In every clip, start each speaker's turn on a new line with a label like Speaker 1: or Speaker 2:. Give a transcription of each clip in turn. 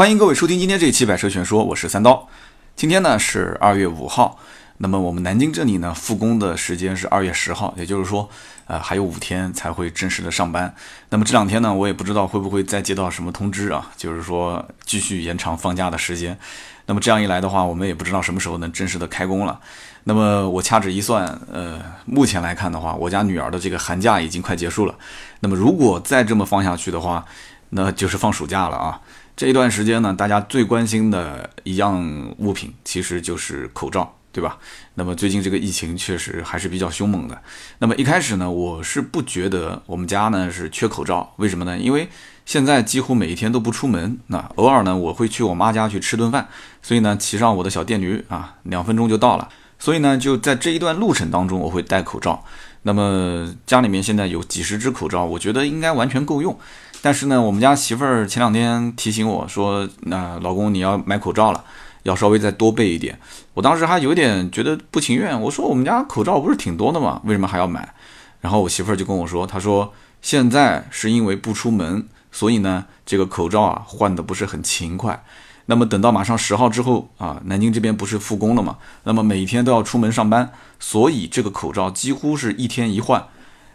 Speaker 1: 欢迎各位收听今天这一期《百车全说》，我是三刀。今天呢是二月五号，那么我们南京这里呢复工的时间是二月十号，也就是说，呃还有五天才会正式的上班。那么这两天呢，我也不知道会不会再接到什么通知啊，就是说继续延长放假的时间。那么这样一来的话，我们也不知道什么时候能正式的开工了。那么我掐指一算，呃，目前来看的话，我家女儿的这个寒假已经快结束了。那么如果再这么放下去的话，那就是放暑假了啊。这一段时间呢，大家最关心的一样物品其实就是口罩，对吧？那么最近这个疫情确实还是比较凶猛的。那么一开始呢，我是不觉得我们家呢是缺口罩，为什么呢？因为现在几乎每一天都不出门，那偶尔呢我会去我妈家去吃顿饭，所以呢骑上我的小电驴啊，两分钟就到了。所以呢就在这一段路程当中，我会戴口罩。那么家里面现在有几十只口罩，我觉得应该完全够用。但是呢，我们家媳妇儿前两天提醒我说：“那老公你要买口罩了，要稍微再多备一点。”我当时还有点觉得不情愿，我说：“我们家口罩不是挺多的吗？为什么还要买？”然后我媳妇儿就跟我说：“她说现在是因为不出门，所以呢这个口罩啊换的不是很勤快。那么等到马上十号之后啊，南京这边不是复工了嘛？那么每天都要出门上班，所以这个口罩几乎是一天一换。”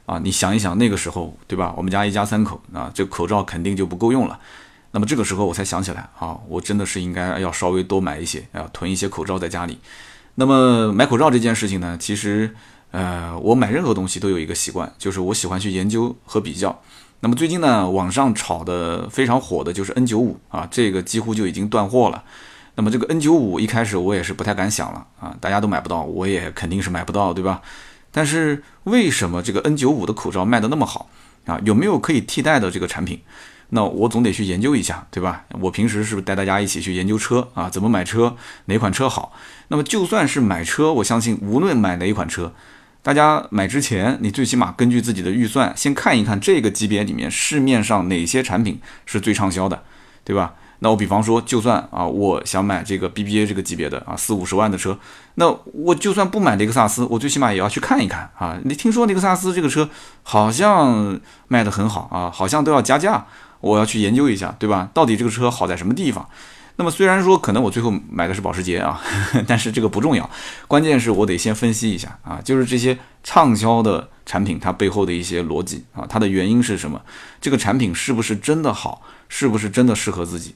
Speaker 1: 啊，你想一想那个时候，对吧？我们家一家三口啊，这口罩肯定就不够用了。那么这个时候我才想起来啊，我真的是应该要稍微多买一些，要囤一些口罩在家里。那么买口罩这件事情呢，其实呃，我买任何东西都有一个习惯，就是我喜欢去研究和比较。那么最近呢，网上炒的非常火的就是 N95 啊，这个几乎就已经断货了。那么这个 N95 一开始我也是不太敢想了啊，大家都买不到，我也肯定是买不到，对吧？但是为什么这个 N95 的口罩卖的那么好啊？有没有可以替代的这个产品？那我总得去研究一下，对吧？我平时是不是带大家一起去研究车啊？怎么买车？哪款车好？那么就算是买车，我相信无论买哪一款车，大家买之前，你最起码根据自己的预算，先看一看这个级别里面市面上哪些产品是最畅销的，对吧？那我比方说，就算啊，我想买这个 BBA 这个级别的啊四五十万的车，那我就算不买雷克萨斯，我最起码也要去看一看啊。你听说雷克萨斯这个车好像卖的很好啊，好像都要加价，我要去研究一下，对吧？到底这个车好在什么地方？那么虽然说可能我最后买的是保时捷啊，但是这个不重要，关键是我得先分析一下啊，就是这些畅销的产品它背后的一些逻辑啊，它的原因是什么？这个产品是不是真的好？是不是真的适合自己？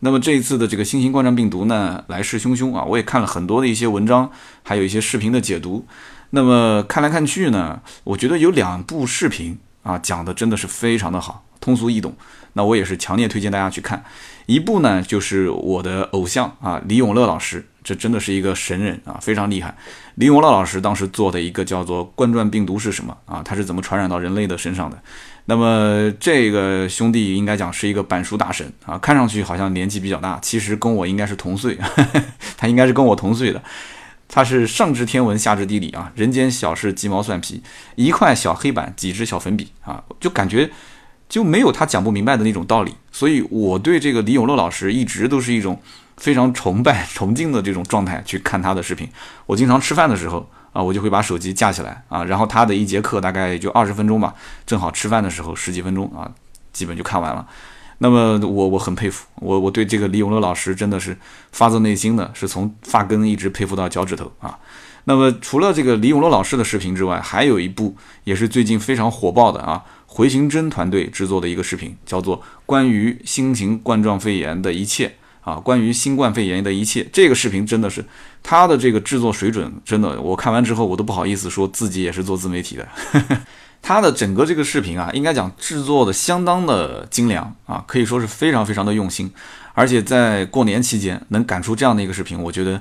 Speaker 1: 那么这一次的这个新型冠状病毒呢，来势汹汹啊！我也看了很多的一些文章，还有一些视频的解读。那么看来看去呢，我觉得有两部视频啊，讲的真的是非常的好，通俗易懂。那我也是强烈推荐大家去看。一部呢，就是我的偶像啊，李永乐老师，这真的是一个神人啊，非常厉害。李永乐老师当时做的一个叫做冠状病毒是什么啊？它是怎么传染到人类的身上的？那么这个兄弟应该讲是一个板书大神啊，看上去好像年纪比较大，其实跟我应该是同岁，他应该是跟我同岁的。他是上知天文下知地理啊，人间小事鸡毛蒜皮，一块小黑板几支小粉笔啊，就感觉就没有他讲不明白的那种道理。所以我对这个李永乐老师一直都是一种非常崇拜崇敬的这种状态去看他的视频。我经常吃饭的时候。啊，我就会把手机架起来啊，然后他的一节课大概也就二十分钟吧，正好吃饭的时候十几分钟啊，基本就看完了。那么我我很佩服我我对这个李永乐老师真的是发自内心的是从发根一直佩服到脚趾头啊。那么除了这个李永乐老师的视频之外，还有一部也是最近非常火爆的啊，回形针团队制作的一个视频，叫做《关于新型冠状肺炎的一切》。啊，关于新冠肺炎的一切，这个视频真的是他的这个制作水准，真的，我看完之后我都不好意思说自己也是做自媒体的。他的整个这个视频啊，应该讲制作的相当的精良啊，可以说是非常非常的用心，而且在过年期间能赶出这样的一个视频，我觉得。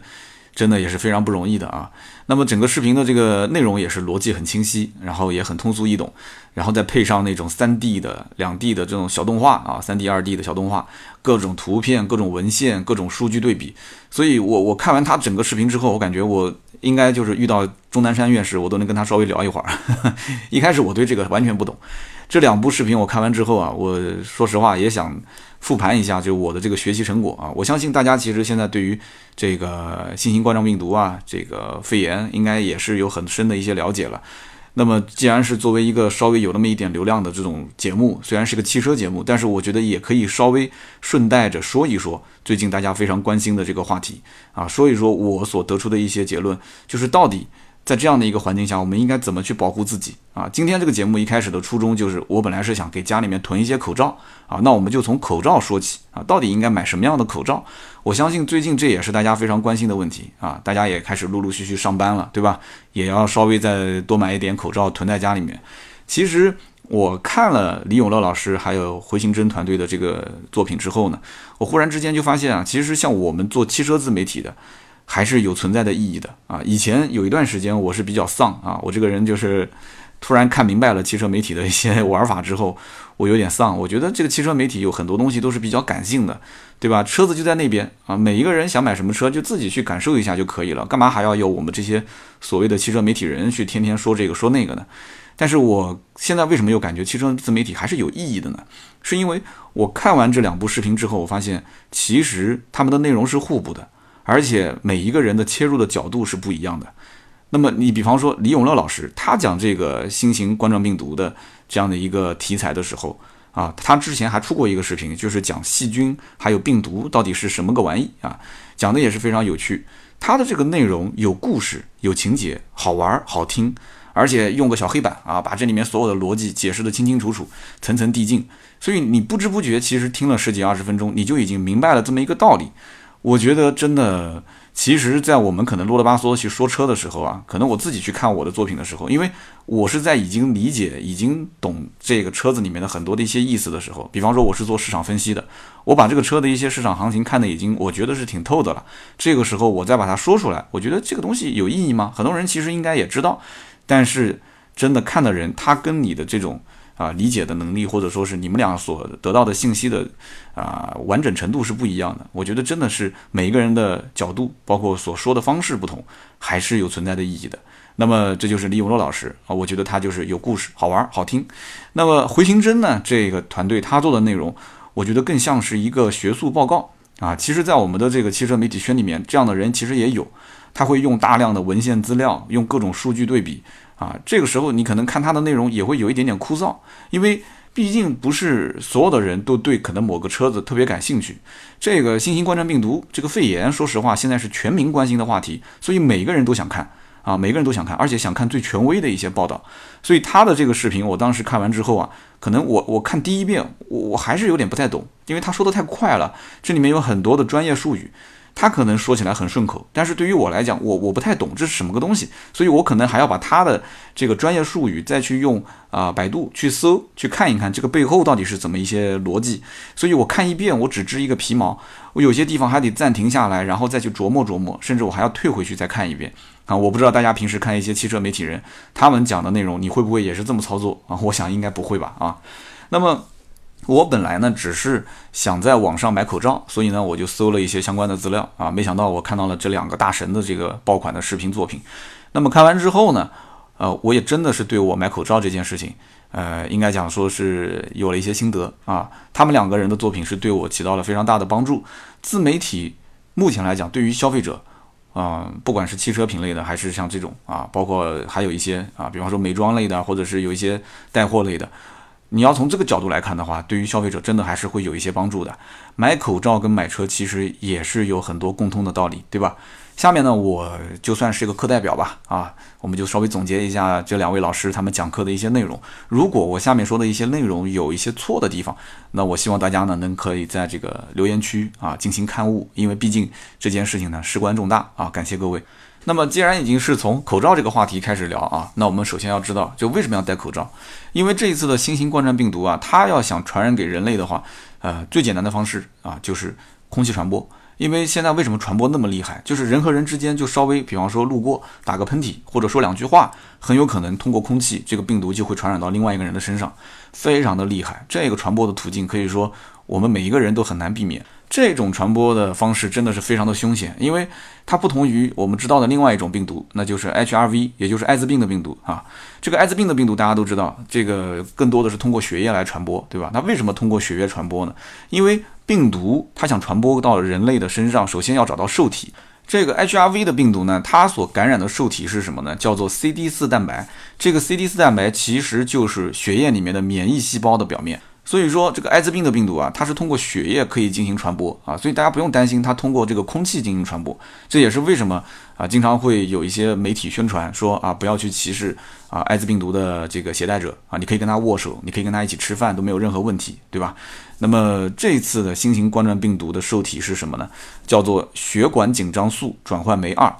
Speaker 1: 真的也是非常不容易的啊。那么整个视频的这个内容也是逻辑很清晰，然后也很通俗易懂，然后再配上那种三 D 的、两 D 的这种小动画啊，三 D、二 D 的小动画，各种图片、各种文献、各种数据对比。所以我我看完他整个视频之后，我感觉我应该就是遇到钟南山院士，我都能跟他稍微聊一会儿。一开始我对这个完全不懂。这两部视频我看完之后啊，我说实话也想复盘一下，就是我的这个学习成果啊。我相信大家其实现在对于这个新型冠状病毒啊，这个肺炎应该也是有很深的一些了解了。那么既然是作为一个稍微有那么一点流量的这种节目，虽然是个汽车节目，但是我觉得也可以稍微顺带着说一说最近大家非常关心的这个话题啊，说一说我所得出的一些结论，就是到底。在这样的一个环境下，我们应该怎么去保护自己啊？今天这个节目一开始的初衷就是，我本来是想给家里面囤一些口罩啊，那我们就从口罩说起啊，到底应该买什么样的口罩？我相信最近这也是大家非常关心的问题啊，大家也开始陆陆续续上班了，对吧？也要稍微再多买一点口罩囤在家里面。其实我看了李永乐老师还有回形针团队的这个作品之后呢，我忽然之间就发现啊，其实像我们做汽车自媒体的。还是有存在的意义的啊！以前有一段时间我是比较丧啊，我这个人就是突然看明白了汽车媒体的一些玩法之后，我有点丧。我觉得这个汽车媒体有很多东西都是比较感性的，对吧？车子就在那边啊，每一个人想买什么车就自己去感受一下就可以了，干嘛还要有我们这些所谓的汽车媒体人去天天说这个说那个呢？但是我现在为什么又感觉汽车自媒体还是有意义的呢？是因为我看完这两部视频之后，我发现其实他们的内容是互补的。而且每一个人的切入的角度是不一样的。那么你比方说李永乐老师，他讲这个新型冠状病毒的这样的一个题材的时候啊，他之前还出过一个视频，就是讲细菌还有病毒到底是什么个玩意啊，讲的也是非常有趣。他的这个内容有故事、有情节，好玩、好听，而且用个小黑板啊，把这里面所有的逻辑解释得清清楚楚、层层递进。所以你不知不觉其实听了十几二十分钟，你就已经明白了这么一个道理。我觉得真的，其实，在我们可能啰里吧嗦去说车的时候啊，可能我自己去看我的作品的时候，因为我是在已经理解、已经懂这个车子里面的很多的一些意思的时候，比方说我是做市场分析的，我把这个车的一些市场行情看的已经，我觉得是挺透的了。这个时候我再把它说出来，我觉得这个东西有意义吗？很多人其实应该也知道，但是真的看的人，他跟你的这种。啊，理解的能力或者说是你们俩所得到的信息的啊完整程度是不一样的。我觉得真的是每一个人的角度，包括所说的方式不同，还是有存在的意义的。那么这就是李永乐老师啊，我觉得他就是有故事，好玩，好听。那么回形针呢，这个团队他做的内容，我觉得更像是一个学术报告啊。其实，在我们的这个汽车媒体圈里面，这样的人其实也有，他会用大量的文献资料，用各种数据对比。啊，这个时候你可能看它的内容也会有一点点枯燥，因为毕竟不是所有的人都对可能某个车子特别感兴趣。这个新型冠状病毒，这个肺炎，说实话现在是全民关心的话题，所以每个人都想看啊，每个人都想看，而且想看最权威的一些报道。所以他的这个视频，我当时看完之后啊，可能我我看第一遍，我我还是有点不太懂，因为他说的太快了，这里面有很多的专业术语。他可能说起来很顺口，但是对于我来讲，我我不太懂这是什么个东西，所以我可能还要把他的这个专业术语再去用啊百度去搜去看一看这个背后到底是怎么一些逻辑。所以我看一遍我只知一个皮毛，我有些地方还得暂停下来，然后再去琢磨琢磨，甚至我还要退回去再看一遍啊。我不知道大家平时看一些汽车媒体人他们讲的内容，你会不会也是这么操作啊？我想应该不会吧啊。那么。我本来呢只是想在网上买口罩，所以呢我就搜了一些相关的资料啊，没想到我看到了这两个大神的这个爆款的视频作品。那么看完之后呢，呃，我也真的是对我买口罩这件事情，呃，应该讲说是有了一些心得啊。他们两个人的作品是对我起到了非常大的帮助。自媒体目前来讲，对于消费者，啊，不管是汽车品类的，还是像这种啊，包括还有一些啊，比方说美妆类的，或者是有一些带货类的。你要从这个角度来看的话，对于消费者真的还是会有一些帮助的。买口罩跟买车其实也是有很多共通的道理，对吧？下面呢，我就算是一个课代表吧，啊，我们就稍微总结一下这两位老师他们讲课的一些内容。如果我下面说的一些内容有一些错的地方，那我希望大家呢能可以在这个留言区啊进行刊物，因为毕竟这件事情呢事关重大啊，感谢各位。那么，既然已经是从口罩这个话题开始聊啊，那我们首先要知道，就为什么要戴口罩？因为这一次的新型冠状病毒啊，它要想传染给人类的话，呃，最简单的方式啊，就是空气传播。因为现在为什么传播那么厉害？就是人和人之间就稍微，比方说路过打个喷嚏，或者说两句话，很有可能通过空气，这个病毒就会传染到另外一个人的身上，非常的厉害。这个传播的途径可以说我们每一个人都很难避免。这种传播的方式真的是非常的凶险，因为它不同于我们知道的另外一种病毒，那就是 HIV，也就是艾滋病的病毒啊。这个艾滋病的病毒大家都知道，这个更多的是通过血液来传播，对吧？那为什么通过血液传播呢？因为病毒它想传播到人类的身上，首先要找到受体。这个 HIV 的病毒呢，它所感染的受体是什么呢？叫做 CD4 蛋白。这个 CD4 蛋白其实就是血液里面的免疫细胞的表面。所以说，这个艾滋病的病毒啊，它是通过血液可以进行传播啊，所以大家不用担心它通过这个空气进行传播。这也是为什么啊，经常会有一些媒体宣传说啊，不要去歧视啊艾滋病毒的这个携带者啊，你可以跟他握手，你可以跟他一起吃饭，都没有任何问题，对吧？那么这次的新型冠状病毒的受体是什么呢？叫做血管紧张素转换酶二。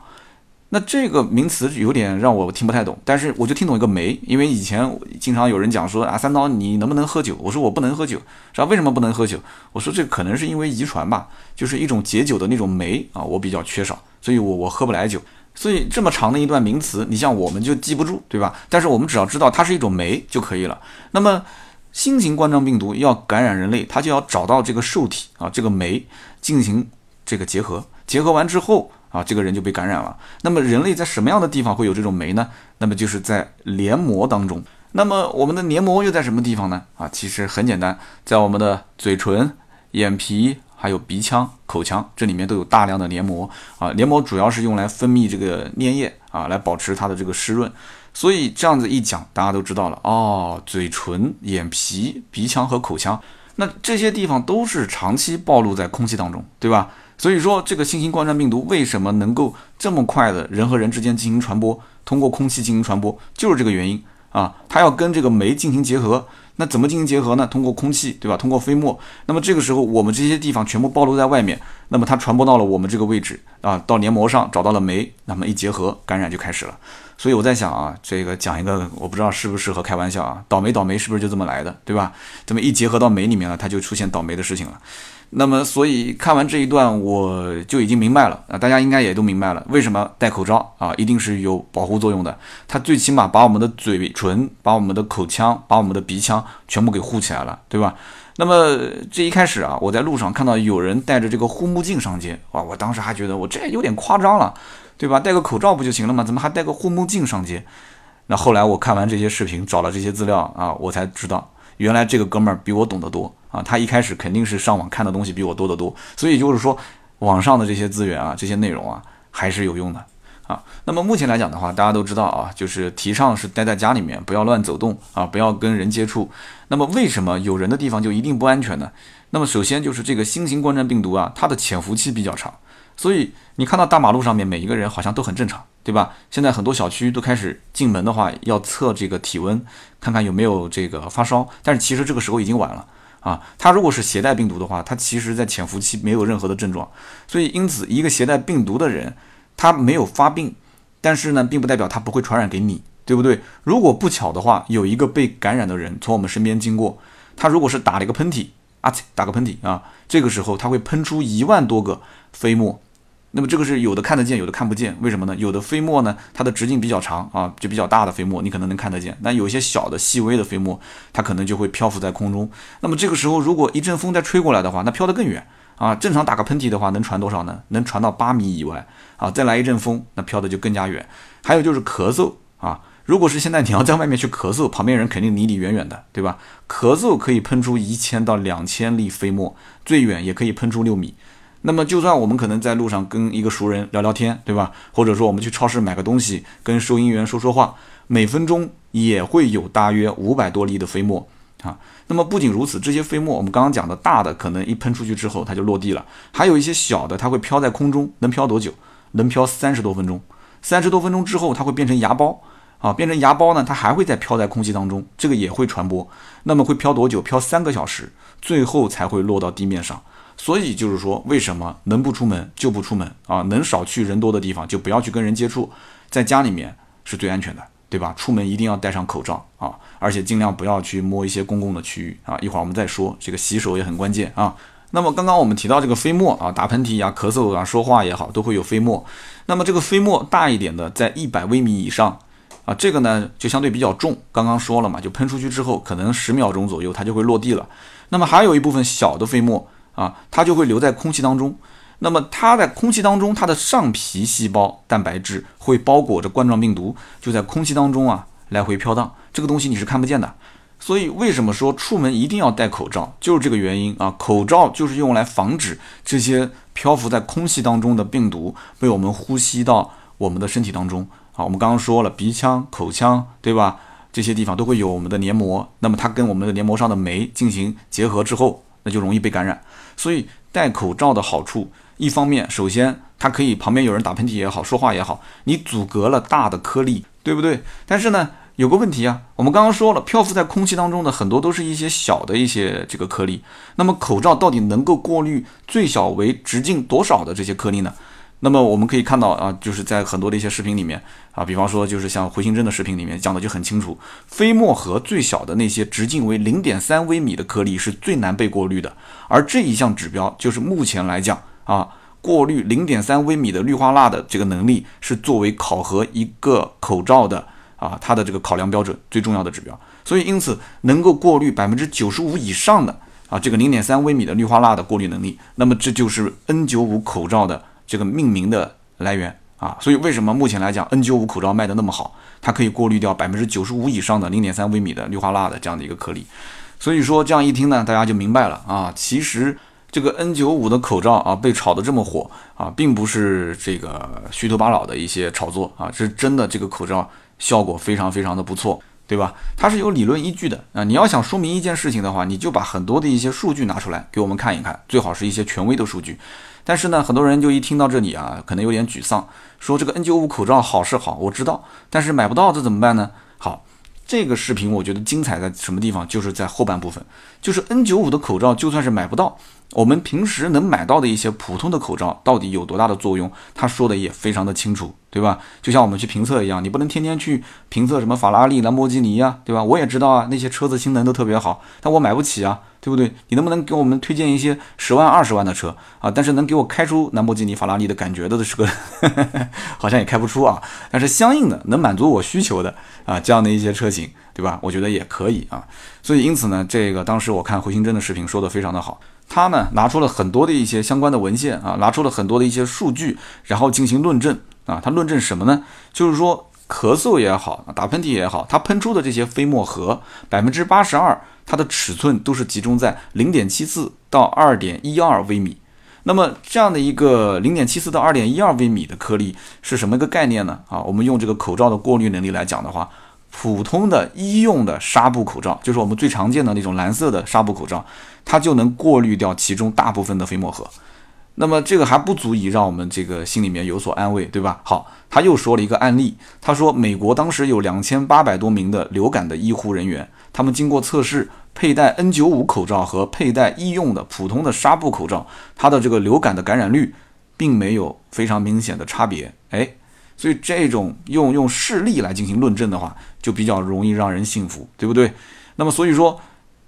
Speaker 1: 那这个名词有点让我听不太懂，但是我就听懂一个酶，因为以前经常有人讲说啊，三刀你能不能喝酒？我说我不能喝酒，是吧？为什么不能喝酒？我说这可能是因为遗传吧，就是一种解酒的那种酶啊，我比较缺少，所以我我喝不来酒。所以这么长的一段名词，你像我们就记不住，对吧？但是我们只要知道它是一种酶就可以了。那么新型冠状病毒要感染人类，它就要找到这个受体啊，这个酶进行这个结合，结合完之后。啊，这个人就被感染了。那么人类在什么样的地方会有这种酶呢？那么就是在黏膜当中。那么我们的黏膜又在什么地方呢？啊，其实很简单，在我们的嘴唇、眼皮、还有鼻腔、口腔这里面都有大量的黏膜啊。黏膜主要是用来分泌这个粘液啊，来保持它的这个湿润。所以这样子一讲，大家都知道了哦。嘴唇、眼皮、鼻腔和口腔，那这些地方都是长期暴露在空气当中，对吧？所以说，这个新型冠状病毒为什么能够这么快的人和人之间进行传播，通过空气进行传播，就是这个原因啊。它要跟这个酶进行结合，那怎么进行结合呢？通过空气，对吧？通过飞沫。那么这个时候，我们这些地方全部暴露在外面，那么它传播到了我们这个位置啊，到黏膜上找到了酶，那么一结合，感染就开始了。所以我在想啊，这个讲一个，我不知道适不适合开玩笑啊，倒霉倒霉是不是就这么来的，对吧？这么一结合到酶里面了，它就出现倒霉的事情了。那么，所以看完这一段，我就已经明白了啊，大家应该也都明白了，为什么戴口罩啊，一定是有保护作用的。它最起码把我们的嘴唇、把我们的口腔、把我们的鼻腔全部给护起来了，对吧？那么这一开始啊，我在路上看到有人戴着这个护目镜上街，哇，我当时还觉得我这有点夸张了，对吧？戴个口罩不就行了吗？怎么还戴个护目镜上街？那后来我看完这些视频，找了这些资料啊，我才知道。原来这个哥们儿比我懂得多啊！他一开始肯定是上网看的东西比我多得多，所以就是说，网上的这些资源啊，这些内容啊，还是有用的啊。那么目前来讲的话，大家都知道啊，就是提倡是待在家里面，不要乱走动啊，不要跟人接触。那么为什么有人的地方就一定不安全呢？那么首先就是这个新型冠状病毒啊，它的潜伏期比较长，所以你看到大马路上面每一个人好像都很正常。对吧？现在很多小区都开始进门的话要测这个体温，看看有没有这个发烧。但是其实这个时候已经晚了啊。他如果是携带病毒的话，他其实在潜伏期没有任何的症状。所以因此，一个携带病毒的人，他没有发病，但是呢，并不代表他不会传染给你，对不对？如果不巧的话，有一个被感染的人从我们身边经过，他如果是打了一个喷嚏啊，打个喷嚏啊，这个时候他会喷出一万多个飞沫。那么这个是有的看得见，有的看不见，为什么呢？有的飞沫呢，它的直径比较长啊，就比较大的飞沫，你可能能看得见。那有些小的、细微的飞沫，它可能就会漂浮在空中。那么这个时候，如果一阵风再吹过来的话，那飘得更远啊。正常打个喷嚏的话，能传多少呢？能传到八米以外啊。再来一阵风，那飘的就更加远。还有就是咳嗽啊，如果是现在你要在外面去咳嗽，旁边人肯定离你远远的，对吧？咳嗽可以喷出一千到两千粒飞沫，最远也可以喷出六米。那么，就算我们可能在路上跟一个熟人聊聊天，对吧？或者说我们去超市买个东西，跟收银员说说话，每分钟也会有大约五百多粒的飞沫啊。那么不仅如此，这些飞沫我们刚刚讲的大的，可能一喷出去之后它就落地了；还有一些小的，它会飘在空中，能飘多久？能飘三十多分钟。三十多分钟之后，它会变成芽孢啊，变成芽孢呢，它还会再飘在空气当中，这个也会传播。那么会飘多久？飘三个小时，最后才会落到地面上。所以就是说，为什么能不出门就不出门啊？能少去人多的地方就不要去跟人接触，在家里面是最安全的，对吧？出门一定要戴上口罩啊，而且尽量不要去摸一些公共的区域啊。一会儿我们再说，这个洗手也很关键啊。那么刚刚我们提到这个飞沫啊，打喷嚏呀、咳嗽啊、说话也好，都会有飞沫。那么这个飞沫大一点的，在一百微米以上啊，这个呢就相对比较重。刚刚说了嘛，就喷出去之后，可能十秒钟左右它就会落地了。那么还有一部分小的飞沫。啊，它就会留在空气当中。那么它在空气当中，它的上皮细胞蛋白质会包裹着冠状病毒，就在空气当中啊来回飘荡。这个东西你是看不见的。所以为什么说出门一定要戴口罩，就是这个原因啊。口罩就是用来防止这些漂浮在空气当中的病毒被我们呼吸到我们的身体当中啊。我们刚刚说了，鼻腔、口腔，对吧？这些地方都会有我们的黏膜，那么它跟我们的黏膜上的酶进行结合之后，那就容易被感染。所以戴口罩的好处，一方面，首先它可以旁边有人打喷嚏也好，说话也好，你阻隔了大的颗粒，对不对？但是呢，有个问题啊，我们刚刚说了，漂浮在空气当中的很多都是一些小的一些这个颗粒，那么口罩到底能够过滤最小为直径多少的这些颗粒呢？那么我们可以看到啊，就是在很多的一些视频里面啊，比方说就是像回形针的视频里面讲的就很清楚，飞沫盒最小的那些直径为零点三微米的颗粒是最难被过滤的，而这一项指标就是目前来讲啊，过滤零点三微米的氯化钠的这个能力是作为考核一个口罩的啊它的这个考量标准最重要的指标。所以因此能够过滤百分之九十五以上的啊这个零点三微米的氯化钠的过滤能力，那么这就是 N 九五口罩的。这个命名的来源啊，所以为什么目前来讲 N95 口罩卖的那么好？它可以过滤掉百分之九十五以上的零点三微米的氯化钠的这样的一个颗粒。所以说这样一听呢，大家就明白了啊，其实这个 N95 的口罩啊被炒得这么火啊，并不是这个虚头巴脑的一些炒作啊，是真的这个口罩效果非常非常的不错，对吧？它是有理论依据的啊。你要想说明一件事情的话，你就把很多的一些数据拿出来给我们看一看，最好是一些权威的数据。但是呢，很多人就一听到这里啊，可能有点沮丧，说这个 N95 口罩好是好，我知道，但是买不到这怎么办呢？好，这个视频我觉得精彩在什么地方？就是在后半部分，就是 N95 的口罩就算是买不到。我们平时能买到的一些普通的口罩到底有多大的作用？他说的也非常的清楚，对吧？就像我们去评测一样，你不能天天去评测什么法拉利、兰博基尼呀，对吧？我也知道啊，那些车子性能都特别好，但我买不起啊，对不对？你能不能给我们推荐一些十万、二十万的车啊？但是能给我开出兰博基尼、法拉利的感觉的，是个 好像也开不出啊。但是相应的能满足我需求的啊，这样的一些车型，对吧？我觉得也可以啊。所以因此呢，这个当时我看回形针的视频说的非常的好。他呢拿出了很多的一些相关的文献啊，拿出了很多的一些数据，然后进行论证啊。他论证什么呢？就是说咳嗽也好，打喷嚏也好，它喷出的这些飞沫核百分之八十二，它的尺寸都是集中在零点七四到二点一二微米。那么这样的一个零点七四到二点一二微米的颗粒是什么一个概念呢？啊，我们用这个口罩的过滤能力来讲的话。普通的医用的纱布口罩，就是我们最常见的那种蓝色的纱布口罩，它就能过滤掉其中大部分的飞沫核。那么这个还不足以让我们这个心里面有所安慰，对吧？好，他又说了一个案例，他说美国当时有两千八百多名的流感的医护人员，他们经过测试，佩戴 N95 口罩和佩戴医用的普通的纱布口罩，它的这个流感的感染率并没有非常明显的差别。哎。所以这种用用事例来进行论证的话，就比较容易让人信服，对不对？那么所以说，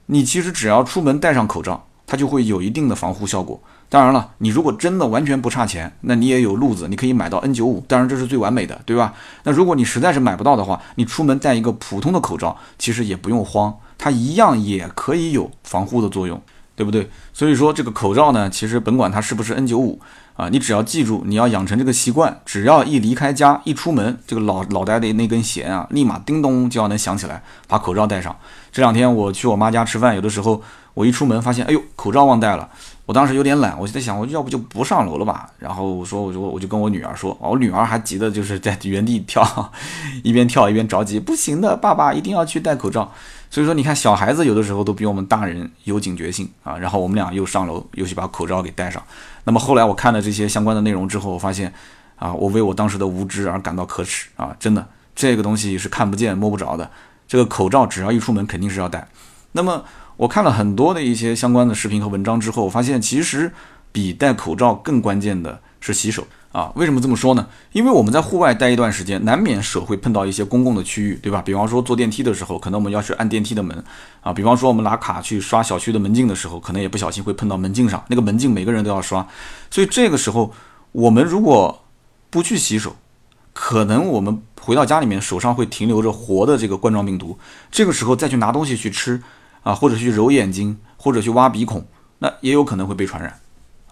Speaker 1: 你其实只要出门戴上口罩，它就会有一定的防护效果。当然了，你如果真的完全不差钱，那你也有路子，你可以买到 N95，当然这是最完美的，对吧？那如果你实在是买不到的话，你出门戴一个普通的口罩，其实也不用慌，它一样也可以有防护的作用，对不对？所以说这个口罩呢，其实甭管它是不是 N95。啊，你只要记住，你要养成这个习惯，只要一离开家，一出门，这个脑脑袋的那根弦啊，立马叮咚就要能响起来，把口罩戴上。这两天我去我妈家吃饭，有的时候我一出门发现，哎呦，口罩忘戴了。我当时有点懒，我就在想，我要不就不上楼了吧。然后我说，我就我就跟我女儿说，我女儿还急的就是在原地跳，一边跳一边着急，不行的，爸爸一定要去戴口罩。所以说，你看小孩子有的时候都比我们大人有警觉性啊。然后我们俩又上楼，又去把口罩给戴上。那么后来我看了这些相关的内容之后，我发现，啊，我为我当时的无知而感到可耻啊！真的，这个东西是看不见摸不着的。这个口罩只要一出门肯定是要戴。那么我看了很多的一些相关的视频和文章之后，我发现其实比戴口罩更关键的是洗手。啊，为什么这么说呢？因为我们在户外待一段时间，难免手会碰到一些公共的区域，对吧？比方说坐电梯的时候，可能我们要去按电梯的门啊；比方说我们拿卡去刷小区的门禁的时候，可能也不小心会碰到门禁上。那个门禁每个人都要刷，所以这个时候我们如果不去洗手，可能我们回到家里面手上会停留着活的这个冠状病毒。这个时候再去拿东西去吃啊，或者去揉眼睛，或者去挖鼻孔，那也有可能会被传染。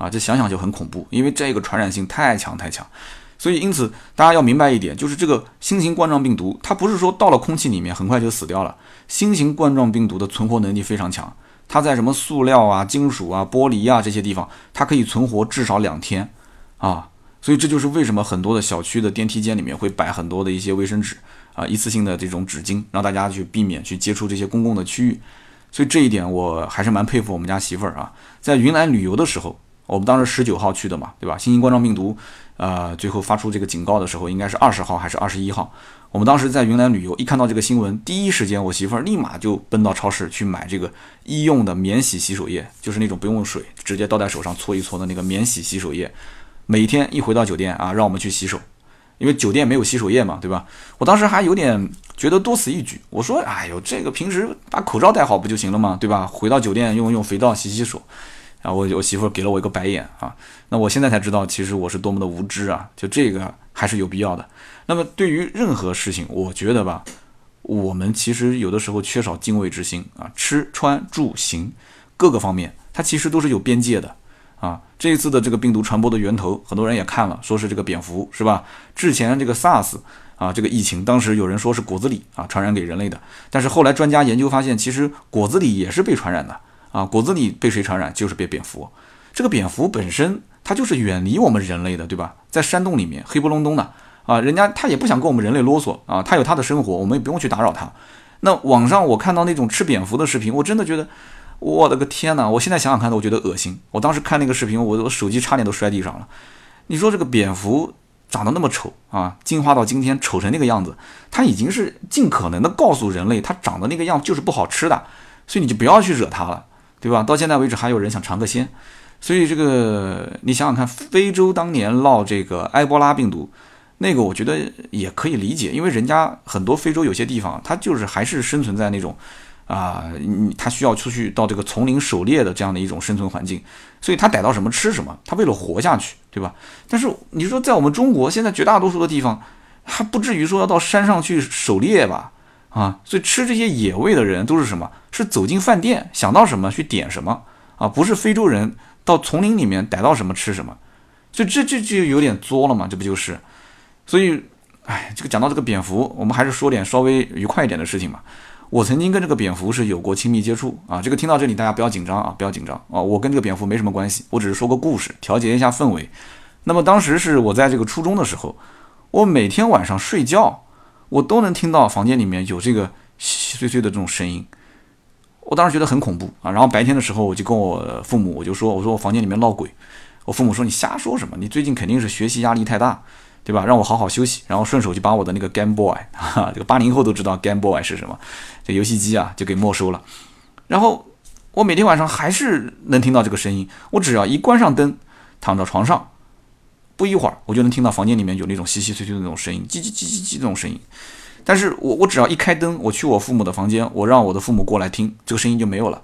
Speaker 1: 啊，这想想就很恐怖，因为这个传染性太强太强，所以因此大家要明白一点，就是这个新型冠状病毒，它不是说到了空气里面很快就死掉了。新型冠状病毒的存活能力非常强，它在什么塑料啊、金属啊、玻璃啊这些地方，它可以存活至少两天啊。所以这就是为什么很多的小区的电梯间里面会摆很多的一些卫生纸啊、一次性的这种纸巾，让大家去避免去接触这些公共的区域。所以这一点我还是蛮佩服我们家媳妇儿啊，在云南旅游的时候，我们当时十九号去的嘛，对吧？新型冠状病毒，呃，最后发出这个警告的时候，应该是二十号还是二十一号？我们当时在云南旅游，一看到这个新闻，第一时间我媳妇儿立马就奔到超市去买这个医用的免洗洗手液，就是那种不用水，直接倒在手上搓一搓的那个免洗洗手液。每天一回到酒店啊，让我们去洗手，因为酒店没有洗手液嘛，对吧？我当时还有点觉得多此一举，我说：“哎呦，这个平时把口罩戴好不就行了吗？对吧？回到酒店用用肥皂洗洗手。”啊我我媳妇给了我一个白眼啊，那我现在才知道，其实我是多么的无知啊！就这个还是有必要的。那么对于任何事情，我觉得吧，我们其实有的时候缺少敬畏之心啊。吃穿住行各个方面，它其实都是有边界的啊。这一次的这个病毒传播的源头，很多人也看了，说是这个蝙蝠，是吧？之前这个 SARS 啊，这个疫情，当时有人说是果子狸啊传染给人类的，但是后来专家研究发现，其实果子狸也是被传染的啊。果子狸被谁传染？就是被蝙蝠。这个蝙蝠本身它就是远离我们人类的，对吧？在山洞里面黑不隆咚的。啊，人家他也不想跟我们人类啰嗦啊，他有他的生活，我们也不用去打扰他。那网上我看到那种吃蝙蝠的视频，我真的觉得，我的个天哪！我现在想想看，我觉得恶心。我当时看那个视频，我我手机差点都摔地上了。你说这个蝙蝠长得那么丑啊，进化到今天丑成那个样子，它已经是尽可能的告诉人类，它长得那个样就是不好吃的，所以你就不要去惹它了，对吧？到现在为止还有人想尝个鲜，所以这个你想想看，非洲当年闹这个埃博拉病毒。那个我觉得也可以理解，因为人家很多非洲有些地方，它就是还是生存在那种，啊，他需要出去到这个丛林狩猎的这样的一种生存环境，所以他逮到什么吃什么，他为了活下去，对吧？但是你说在我们中国现在绝大多数的地方，还不至于说要到山上去狩猎吧？啊，所以吃这些野味的人都是什么？是走进饭店想到什么去点什么啊？不是非洲人到丛林里面逮到什么吃什么，所以这这就有点作了嘛？这不就是？所以，哎，这个讲到这个蝙蝠，我们还是说点稍微愉快一点的事情吧。我曾经跟这个蝙蝠是有过亲密接触啊。这个听到这里大家不要紧张啊，不要紧张啊。我跟这个蝙蝠没什么关系，我只是说个故事，调节一下氛围。那么当时是我在这个初中的时候，我每天晚上睡觉，我都能听到房间里面有这个稀稀碎碎的这种声音。我当时觉得很恐怖啊。然后白天的时候，我就跟我父母我就说，我说我房间里面闹鬼。我父母说你瞎说什么？你最近肯定是学习压力太大。对吧？让我好好休息，然后顺手就把我的那个 Game Boy，哈，这个八零后都知道 Game Boy 是什么，这游戏机啊就给没收了。然后我每天晚上还是能听到这个声音，我只要一关上灯，躺到床上，不一会儿我就能听到房间里面有那种稀稀碎碎的那种声音，叽叽叽叽叽这种声音。但是我我只要一开灯，我去我父母的房间，我让我的父母过来听，这个声音就没有了。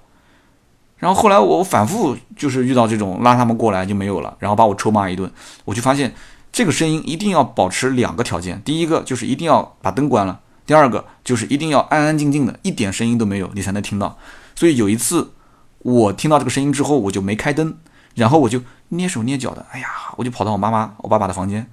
Speaker 1: 然后后来我反复就是遇到这种拉他们过来就没有了，然后把我臭骂一顿，我就发现。这个声音一定要保持两个条件，第一个就是一定要把灯关了，第二个就是一定要安安静静的，一点声音都没有，你才能听到。所以有一次我听到这个声音之后，我就没开灯，然后我就蹑手蹑脚的，哎呀，我就跑到我妈妈、我爸爸的房间，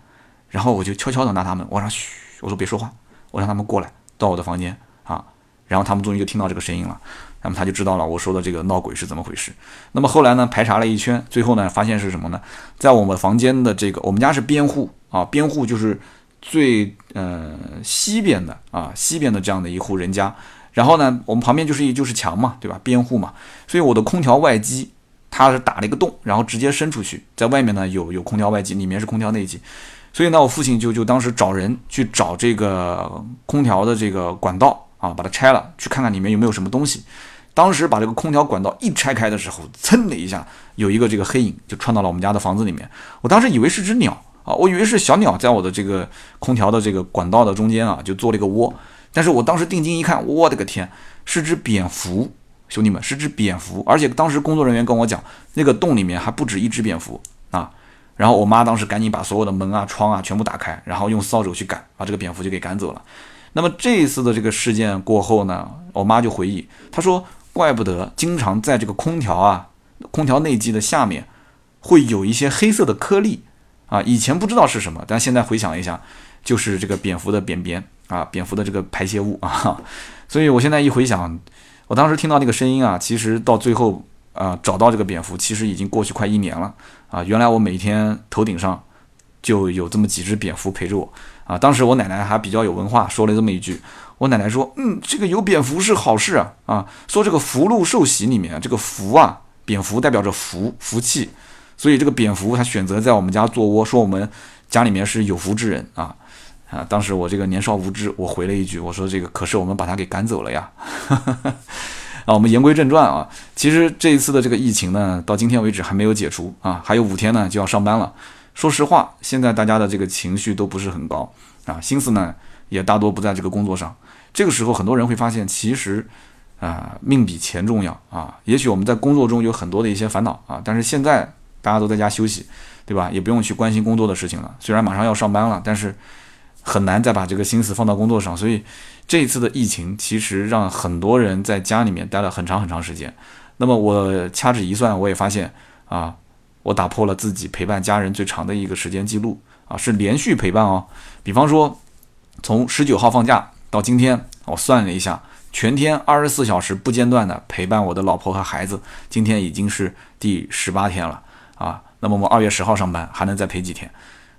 Speaker 1: 然后我就悄悄的拿他们，我说嘘，我说别说话，我让他们过来到我的房间啊，然后他们终于就听到这个声音了。那么他就知道了我说的这个闹鬼是怎么回事。那么后来呢，排查了一圈，最后呢，发现是什么呢？在我们房间的这个，我们家是边户啊，边户就是最呃西边的啊，西边的这样的一户人家。然后呢，我们旁边就是一就是墙嘛，对吧？边户嘛，所以我的空调外机它是打了一个洞，然后直接伸出去，在外面呢有有空调外机，里面是空调内机。所以呢，我父亲就就当时找人去找这个空调的这个管道。啊，把它拆了，去看看里面有没有什么东西。当时把这个空调管道一拆开的时候，噌的一下，有一个这个黑影就窜到了我们家的房子里面。我当时以为是只鸟啊，我以为是小鸟在我的这个空调的这个管道的中间啊，就做了一个窝。但是我当时定睛一看，我的个天，是只蝙蝠，兄弟们，是只蝙蝠。而且当时工作人员跟我讲，那个洞里面还不止一只蝙蝠啊。然后我妈当时赶紧把所有的门啊、窗啊全部打开，然后用扫帚去赶，把这个蝙蝠就给赶走了。那么这一次的这个事件过后呢，我妈就回忆，她说，怪不得经常在这个空调啊，空调内机的下面，会有一些黑色的颗粒，啊，以前不知道是什么，但现在回想一下，就是这个蝙蝠的便便啊，蝙蝠的这个排泄物啊。所以我现在一回想，我当时听到那个声音啊，其实到最后啊，找到这个蝙蝠，其实已经过去快一年了啊。原来我每天头顶上就有这么几只蝙蝠陪着我啊。当时我奶奶还比较有文化，说了这么一句。我奶奶说：“嗯，这个有蝙蝠是好事啊啊！说这个福禄寿喜里面，这个福啊，蝙蝠代表着福福气，所以这个蝙蝠它选择在我们家做窝，说我们家里面是有福之人啊啊！当时我这个年少无知，我回了一句，我说这个可是我们把他给赶走了呀。啊，我们言归正传啊，其实这一次的这个疫情呢，到今天为止还没有解除啊，还有五天呢就要上班了。说实话，现在大家的这个情绪都不是很高啊，心思呢也大多不在这个工作上。”这个时候，很多人会发现，其实，啊，命比钱重要啊。也许我们在工作中有很多的一些烦恼啊，但是现在大家都在家休息，对吧？也不用去关心工作的事情了。虽然马上要上班了，但是很难再把这个心思放到工作上。所以，这一次的疫情其实让很多人在家里面待了很长很长时间。那么我掐指一算，我也发现啊，我打破了自己陪伴家人最长的一个时间记录啊，是连续陪伴哦。比方说，从十九号放假。到今天，我算了一下，全天二十四小时不间断的陪伴我的老婆和孩子，今天已经是第十八天了啊。那么我们二月十号上班，还能再陪几天？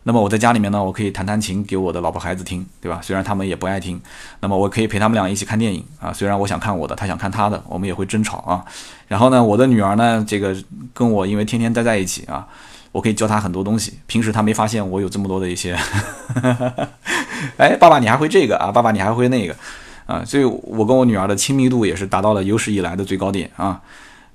Speaker 1: 那么我在家里面呢，我可以弹弹琴给我的老婆孩子听，对吧？虽然他们也不爱听，那么我可以陪他们俩一起看电影啊。虽然我想看我的，他想看他的，我们也会争吵啊。然后呢，我的女儿呢，这个跟我因为天天待在一起啊。我可以教他很多东西，平时他没发现我有这么多的一些。哎，爸爸你还会这个啊？爸爸你还会那个啊？所以，我跟我女儿的亲密度也是达到了有史以来的最高点啊。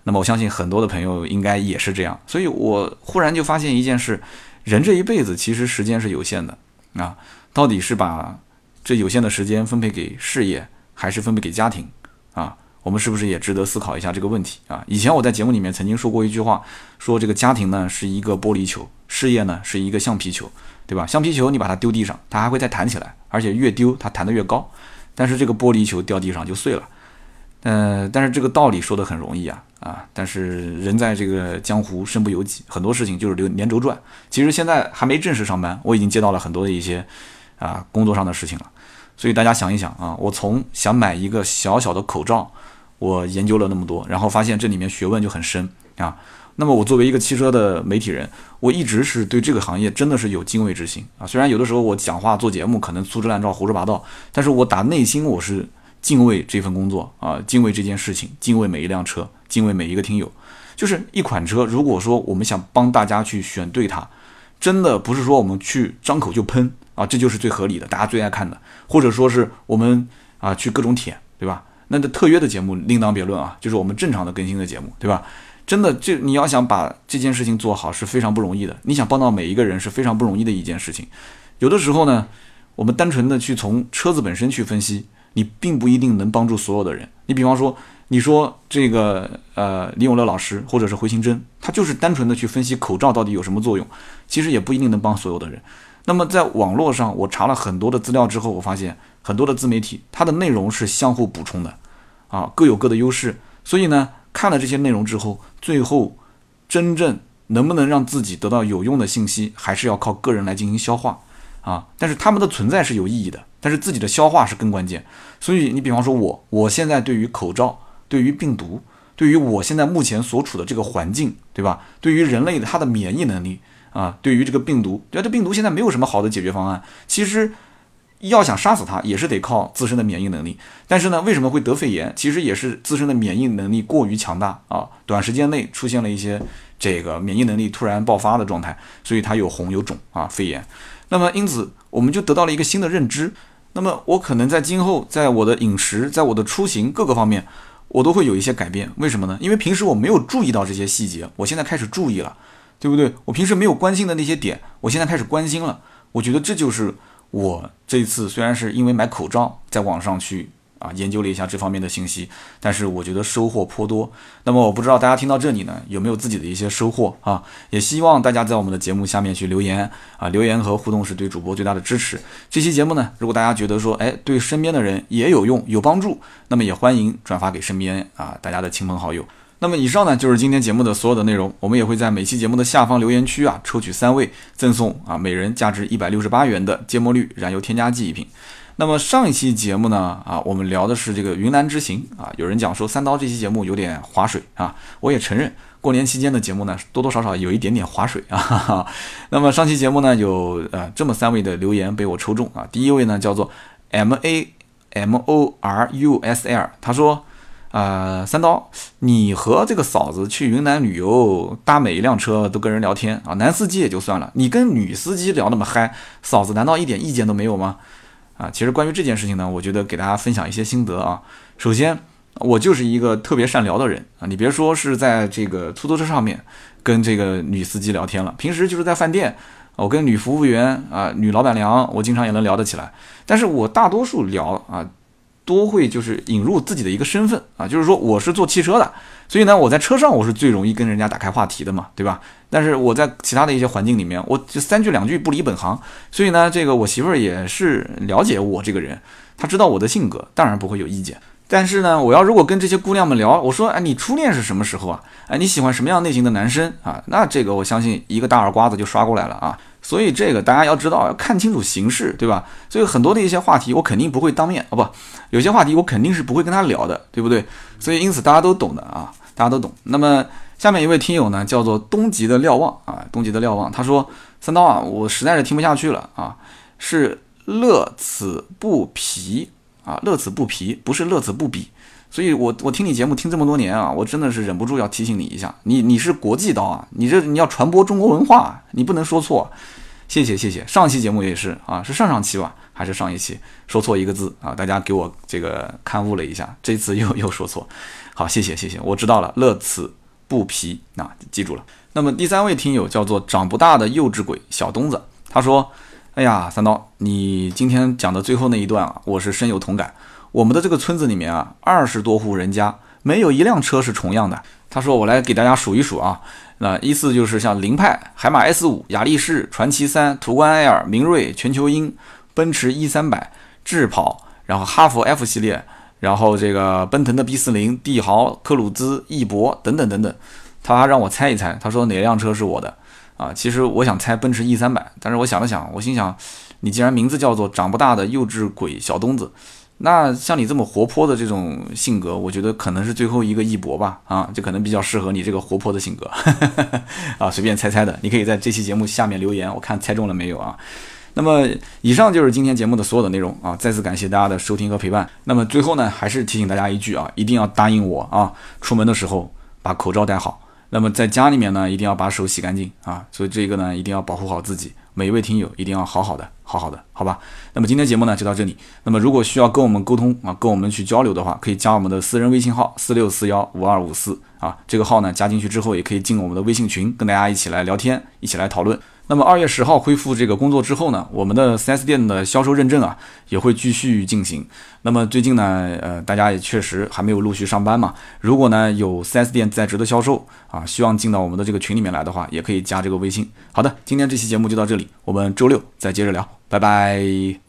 Speaker 1: 那么，我相信很多的朋友应该也是这样。所以我忽然就发现一件事：人这一辈子其实时间是有限的啊。到底是把这有限的时间分配给事业，还是分配给家庭啊？我们是不是也值得思考一下这个问题啊？以前我在节目里面曾经说过一句话，说这个家庭呢是一个玻璃球，事业呢是一个橡皮球，对吧？橡皮球你把它丢地上，它还会再弹起来，而且越丢它弹得越高。但是这个玻璃球掉地上就碎了。嗯，但是这个道理说的很容易啊啊！但是人在这个江湖身不由己，很多事情就是流连轴转。其实现在还没正式上班，我已经接到了很多的一些啊工作上的事情了。所以大家想一想啊，我从想买一个小小的口罩。我研究了那么多，然后发现这里面学问就很深啊。那么我作为一个汽车的媒体人，我一直是对这个行业真的是有敬畏之心啊。虽然有的时候我讲话做节目可能粗制滥造、胡说八道，但是我打内心我是敬畏这份工作啊，敬畏这件事情，敬畏每一辆车，敬畏每一个听友。就是一款车，如果说我们想帮大家去选对它，真的不是说我们去张口就喷啊，这就是最合理的，大家最爱看的，或者说是我们啊去各种舔，对吧？那的特约的节目另当别论啊，就是我们正常的更新的节目，对吧？真的，这你要想把这件事情做好是非常不容易的。你想帮到每一个人是非常不容易的一件事情。有的时候呢，我们单纯的去从车子本身去分析，你并不一定能帮助所有的人。你比方说，你说这个呃李永乐老师或者是回形针，他就是单纯的去分析口罩到底有什么作用，其实也不一定能帮所有的人。那么在网络上，我查了很多的资料之后，我发现很多的自媒体它的内容是相互补充的，啊，各有各的优势。所以呢，看了这些内容之后，最后真正能不能让自己得到有用的信息，还是要靠个人来进行消化，啊。但是他们的存在是有意义的，但是自己的消化是更关键。所以你比方说我，我现在对于口罩、对于病毒、对于我现在目前所处的这个环境，对吧？对于人类的它的免疫能力。啊，对于这个病毒，对这病毒现在没有什么好的解决方案。其实，要想杀死它，也是得靠自身的免疫能力。但是呢，为什么会得肺炎？其实也是自身的免疫能力过于强大啊，短时间内出现了一些这个免疫能力突然爆发的状态，所以它有红有肿啊，肺炎。那么因此，我们就得到了一个新的认知。那么我可能在今后，在我的饮食，在我的出行各个方面，我都会有一些改变。为什么呢？因为平时我没有注意到这些细节，我现在开始注意了。对不对？我平时没有关心的那些点，我现在开始关心了。我觉得这就是我这次虽然是因为买口罩在网上去啊研究了一下这方面的信息，但是我觉得收获颇多。那么我不知道大家听到这里呢有没有自己的一些收获啊？也希望大家在我们的节目下面去留言啊，留言和互动是对主播最大的支持。这期节目呢，如果大家觉得说哎对身边的人也有用有帮助，那么也欢迎转发给身边啊大家的亲朋好友。那么以上呢就是今天节目的所有的内容，我们也会在每期节目的下方留言区啊抽取三位赠送啊每人价值一百六十八元的芥末绿燃油添加剂一瓶。那么上一期节目呢啊我们聊的是这个云南之行啊，有人讲说三刀这期节目有点划水啊，我也承认过年期间的节目呢多多少少有一点点划水啊。那么上期节目呢有呃这么三位的留言被我抽中啊，第一位呢叫做 M A M O R U S L，他说。啊，三刀，你和这个嫂子去云南旅游，搭每一辆车都跟人聊天啊，男司机也就算了，你跟女司机聊那么嗨，嫂子难道一点意见都没有吗？啊，其实关于这件事情呢，我觉得给大家分享一些心得啊。首先，我就是一个特别善聊的人啊，你别说是在这个出租车上面跟这个女司机聊天了，平时就是在饭店，我跟女服务员啊、女老板娘，我经常也能聊得起来。但是我大多数聊啊。都会就是引入自己的一个身份啊，就是说我是做汽车的，所以呢，我在车上我是最容易跟人家打开话题的嘛，对吧？但是我在其他的一些环境里面，我就三句两句不离本行，所以呢，这个我媳妇儿也是了解我这个人，她知道我的性格，当然不会有意见。但是呢，我要如果跟这些姑娘们聊，我说，哎，你初恋是什么时候啊？哎，你喜欢什么样类型的男生啊？那这个我相信一个大耳刮子就刷过来了啊。所以这个大家要知道，要看清楚形势，对吧？所以很多的一些话题我肯定不会当面，啊不，有些话题我肯定是不会跟他聊的，对不对？所以因此大家都懂的啊，大家都懂。那么下面一位听友呢，叫做东极的瞭望啊，东极的瞭望，他说三刀啊，我实在是听不下去了啊，是乐此不疲啊，乐此不疲，不是乐此不彼。所以我我听你节目听这么多年啊，我真的是忍不住要提醒你一下，你你是国际刀啊，你这你要传播中国文化，你不能说错。谢谢谢谢，上期节目也是啊，是上上期吧，还是上一期说错一个字啊？大家给我这个刊物了一下，这次又又说错，好谢谢谢谢，我知道了，乐此不疲啊，记住了。那么第三位听友叫做长不大的幼稚鬼小东子，他说：“哎呀，三刀，你今天讲的最后那一段啊，我是深有同感。”我们的这个村子里面啊，二十多户人家没有一辆车是重样的。他说：“我来给大家数一数啊，那依次就是像凌派、海马 S 五、雅力士、传祺三、途观 L、明锐、全球鹰、奔驰 E 三百、智跑，然后哈弗 F 系列，然后这个奔腾的 B 四零、帝豪、科鲁兹、翼博等等等等。他还让我猜一猜，他说哪辆车是我的啊？其实我想猜奔驰 E 三百，但是我想了想，我心想，你既然名字叫做长不大的幼稚鬼小东子。”那像你这么活泼的这种性格，我觉得可能是最后一个一博吧，啊，就可能比较适合你这个活泼的性格，啊，随便猜猜的，你可以在这期节目下面留言，我看猜中了没有啊？那么以上就是今天节目的所有的内容啊，再次感谢大家的收听和陪伴。那么最后呢，还是提醒大家一句啊，一定要答应我啊，出门的时候把口罩戴好。那么在家里面呢，一定要把手洗干净啊，所以这个呢，一定要保护好自己。每一位听友一定要好好的，好好的，好吧？那么今天节目呢就到这里。那么如果需要跟我们沟通啊，跟我们去交流的话，可以加我们的私人微信号四六四幺五二五四啊。这个号呢加进去之后，也可以进我们的微信群，跟大家一起来聊天，一起来讨论。那么二月十号恢复这个工作之后呢，我们的 4S 店的销售认证啊也会继续进行。那么最近呢，呃，大家也确实还没有陆续上班嘛。如果呢有 4S 店在职的销售啊，希望进到我们的这个群里面来的话，也可以加这个微信。好的，今天这期节目就到这里，我们周六再接着聊，拜拜。